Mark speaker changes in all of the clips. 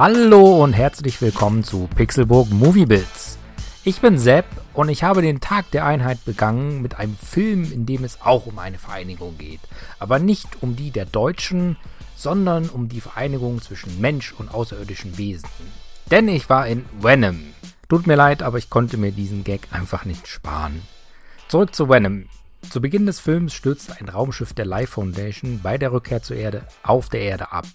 Speaker 1: Hallo und herzlich willkommen zu Pixelburg Movie Bits. Ich bin Sepp und ich habe den Tag der Einheit begangen mit einem Film, in dem es auch um eine Vereinigung geht. Aber nicht um die der Deutschen, sondern um die Vereinigung zwischen Mensch und außerirdischen Wesen. Denn ich war in Venom. Tut mir leid, aber ich konnte mir diesen Gag einfach nicht sparen. Zurück zu Venom. Zu Beginn des Films stürzt ein Raumschiff der Life Foundation bei der Rückkehr zur Erde auf der Erde ab.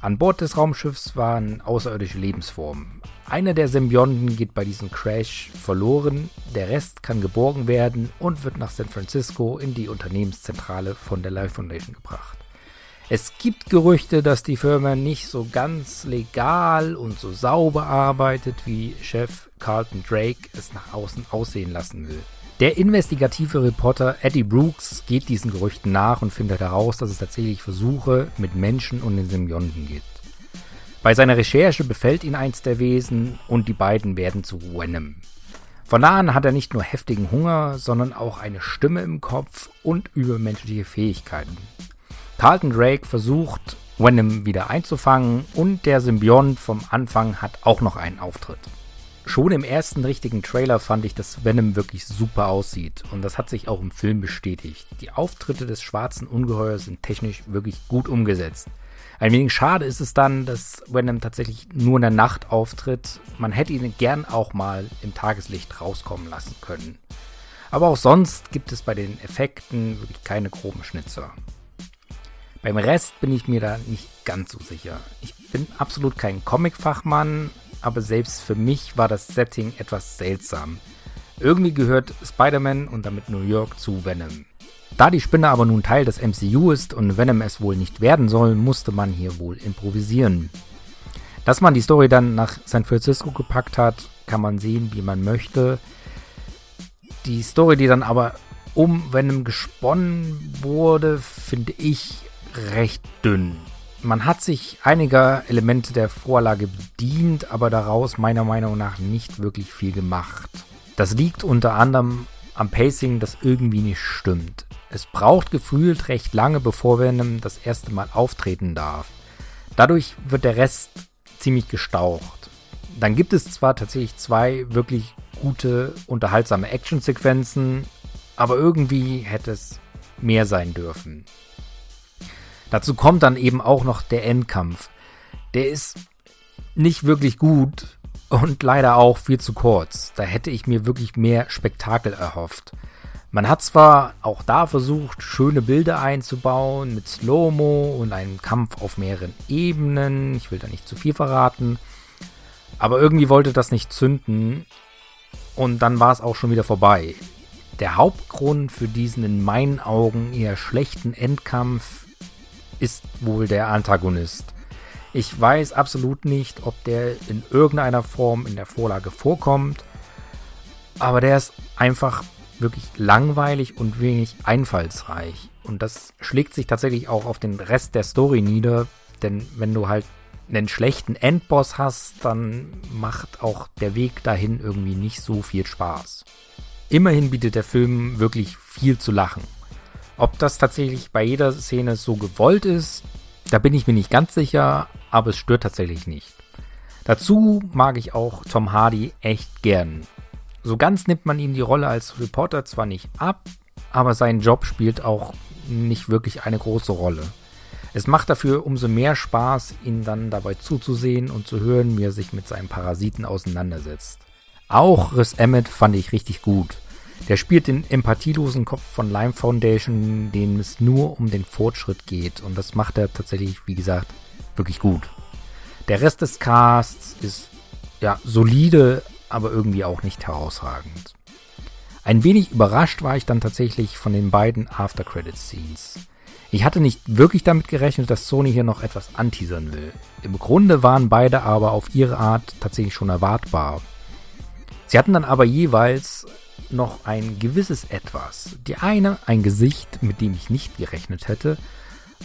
Speaker 1: An Bord des Raumschiffs waren außerirdische Lebensformen. Einer der Symbionten geht bei diesem Crash verloren, der Rest kann geborgen werden und wird nach San Francisco in die Unternehmenszentrale von der Life Foundation gebracht. Es gibt Gerüchte, dass die Firma nicht so ganz legal und so sauber arbeitet, wie Chef Carlton Drake es nach außen aussehen lassen will. Der investigative Reporter Eddie Brooks geht diesen Gerüchten nach und findet heraus, dass es tatsächlich Versuche mit Menschen und den Symbionten gibt. Bei seiner Recherche befällt ihn eins der Wesen und die beiden werden zu Venom. Von da an hat er nicht nur heftigen Hunger, sondern auch eine Stimme im Kopf und übermenschliche Fähigkeiten. Carlton Drake versucht, Venom wieder einzufangen und der Symbiont vom Anfang hat auch noch einen Auftritt schon im ersten richtigen Trailer fand ich, dass Venom wirklich super aussieht. Und das hat sich auch im Film bestätigt. Die Auftritte des schwarzen Ungeheuers sind technisch wirklich gut umgesetzt. Ein wenig schade ist es dann, dass Venom tatsächlich nur in der Nacht auftritt. Man hätte ihn gern auch mal im Tageslicht rauskommen lassen können. Aber auch sonst gibt es bei den Effekten wirklich keine groben Schnitzer. Beim Rest bin ich mir da nicht ganz so sicher. Ich bin absolut kein Comic-Fachmann, aber selbst für mich war das Setting etwas seltsam. Irgendwie gehört Spider-Man und damit New York zu Venom. Da die Spinne aber nun Teil des MCU ist und Venom es wohl nicht werden soll, musste man hier wohl improvisieren. Dass man die Story dann nach San Francisco gepackt hat, kann man sehen, wie man möchte. Die Story, die dann aber um Venom gesponnen wurde, finde ich recht dünn. Man hat sich einiger Elemente der Vorlage bedient, aber daraus meiner Meinung nach nicht wirklich viel gemacht. Das liegt unter anderem am Pacing, das irgendwie nicht stimmt. Es braucht gefühlt recht lange, bevor Venom das erste Mal auftreten darf. Dadurch wird der Rest ziemlich gestaucht. Dann gibt es zwar tatsächlich zwei wirklich gute, unterhaltsame Actionsequenzen, aber irgendwie hätte es mehr sein dürfen. Dazu kommt dann eben auch noch der Endkampf. Der ist nicht wirklich gut und leider auch viel zu kurz. Da hätte ich mir wirklich mehr Spektakel erhofft. Man hat zwar auch da versucht, schöne Bilder einzubauen mit Slow-Mo und einem Kampf auf mehreren Ebenen. Ich will da nicht zu viel verraten. Aber irgendwie wollte das nicht zünden. Und dann war es auch schon wieder vorbei. Der Hauptgrund für diesen in meinen Augen eher schlechten Endkampf ist wohl der Antagonist. Ich weiß absolut nicht, ob der in irgendeiner Form in der Vorlage vorkommt, aber der ist einfach wirklich langweilig und wenig einfallsreich. Und das schlägt sich tatsächlich auch auf den Rest der Story nieder, denn wenn du halt einen schlechten Endboss hast, dann macht auch der Weg dahin irgendwie nicht so viel Spaß. Immerhin bietet der Film wirklich viel zu lachen. Ob das tatsächlich bei jeder Szene so gewollt ist, da bin ich mir nicht ganz sicher, aber es stört tatsächlich nicht. Dazu mag ich auch Tom Hardy echt gern. So ganz nimmt man ihm die Rolle als Reporter zwar nicht ab, aber sein Job spielt auch nicht wirklich eine große Rolle. Es macht dafür umso mehr Spaß, ihn dann dabei zuzusehen und zu hören, wie er sich mit seinen Parasiten auseinandersetzt. Auch Riss Emmett fand ich richtig gut. Der spielt den empathielosen Kopf von Lime Foundation, dem es nur um den Fortschritt geht. Und das macht er tatsächlich, wie gesagt, wirklich gut. Der Rest des Casts ist ja solide, aber irgendwie auch nicht herausragend. Ein wenig überrascht war ich dann tatsächlich von den beiden After Credit Scenes. Ich hatte nicht wirklich damit gerechnet, dass Sony hier noch etwas anteasern will. Im Grunde waren beide aber auf ihre Art tatsächlich schon erwartbar. Sie hatten dann aber jeweils noch ein gewisses Etwas. Die eine ein Gesicht, mit dem ich nicht gerechnet hätte,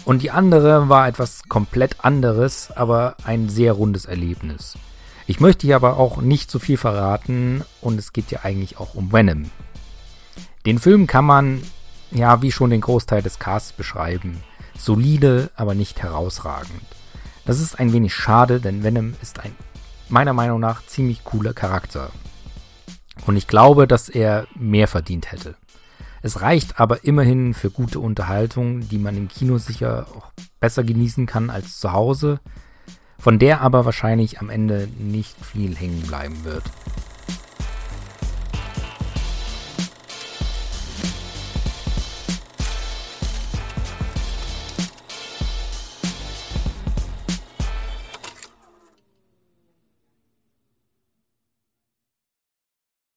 Speaker 1: und die andere war etwas komplett anderes, aber ein sehr rundes Erlebnis. Ich möchte hier aber auch nicht zu viel verraten und es geht ja eigentlich auch um Venom. Den Film kann man, ja, wie schon den Großteil des Casts beschreiben. Solide, aber nicht herausragend. Das ist ein wenig schade, denn Venom ist ein meiner Meinung nach ziemlich cooler Charakter. Und ich glaube, dass er mehr verdient hätte. Es reicht aber immerhin für gute Unterhaltung, die man im Kino sicher auch besser genießen kann als zu Hause, von der aber wahrscheinlich am Ende nicht viel hängen bleiben wird.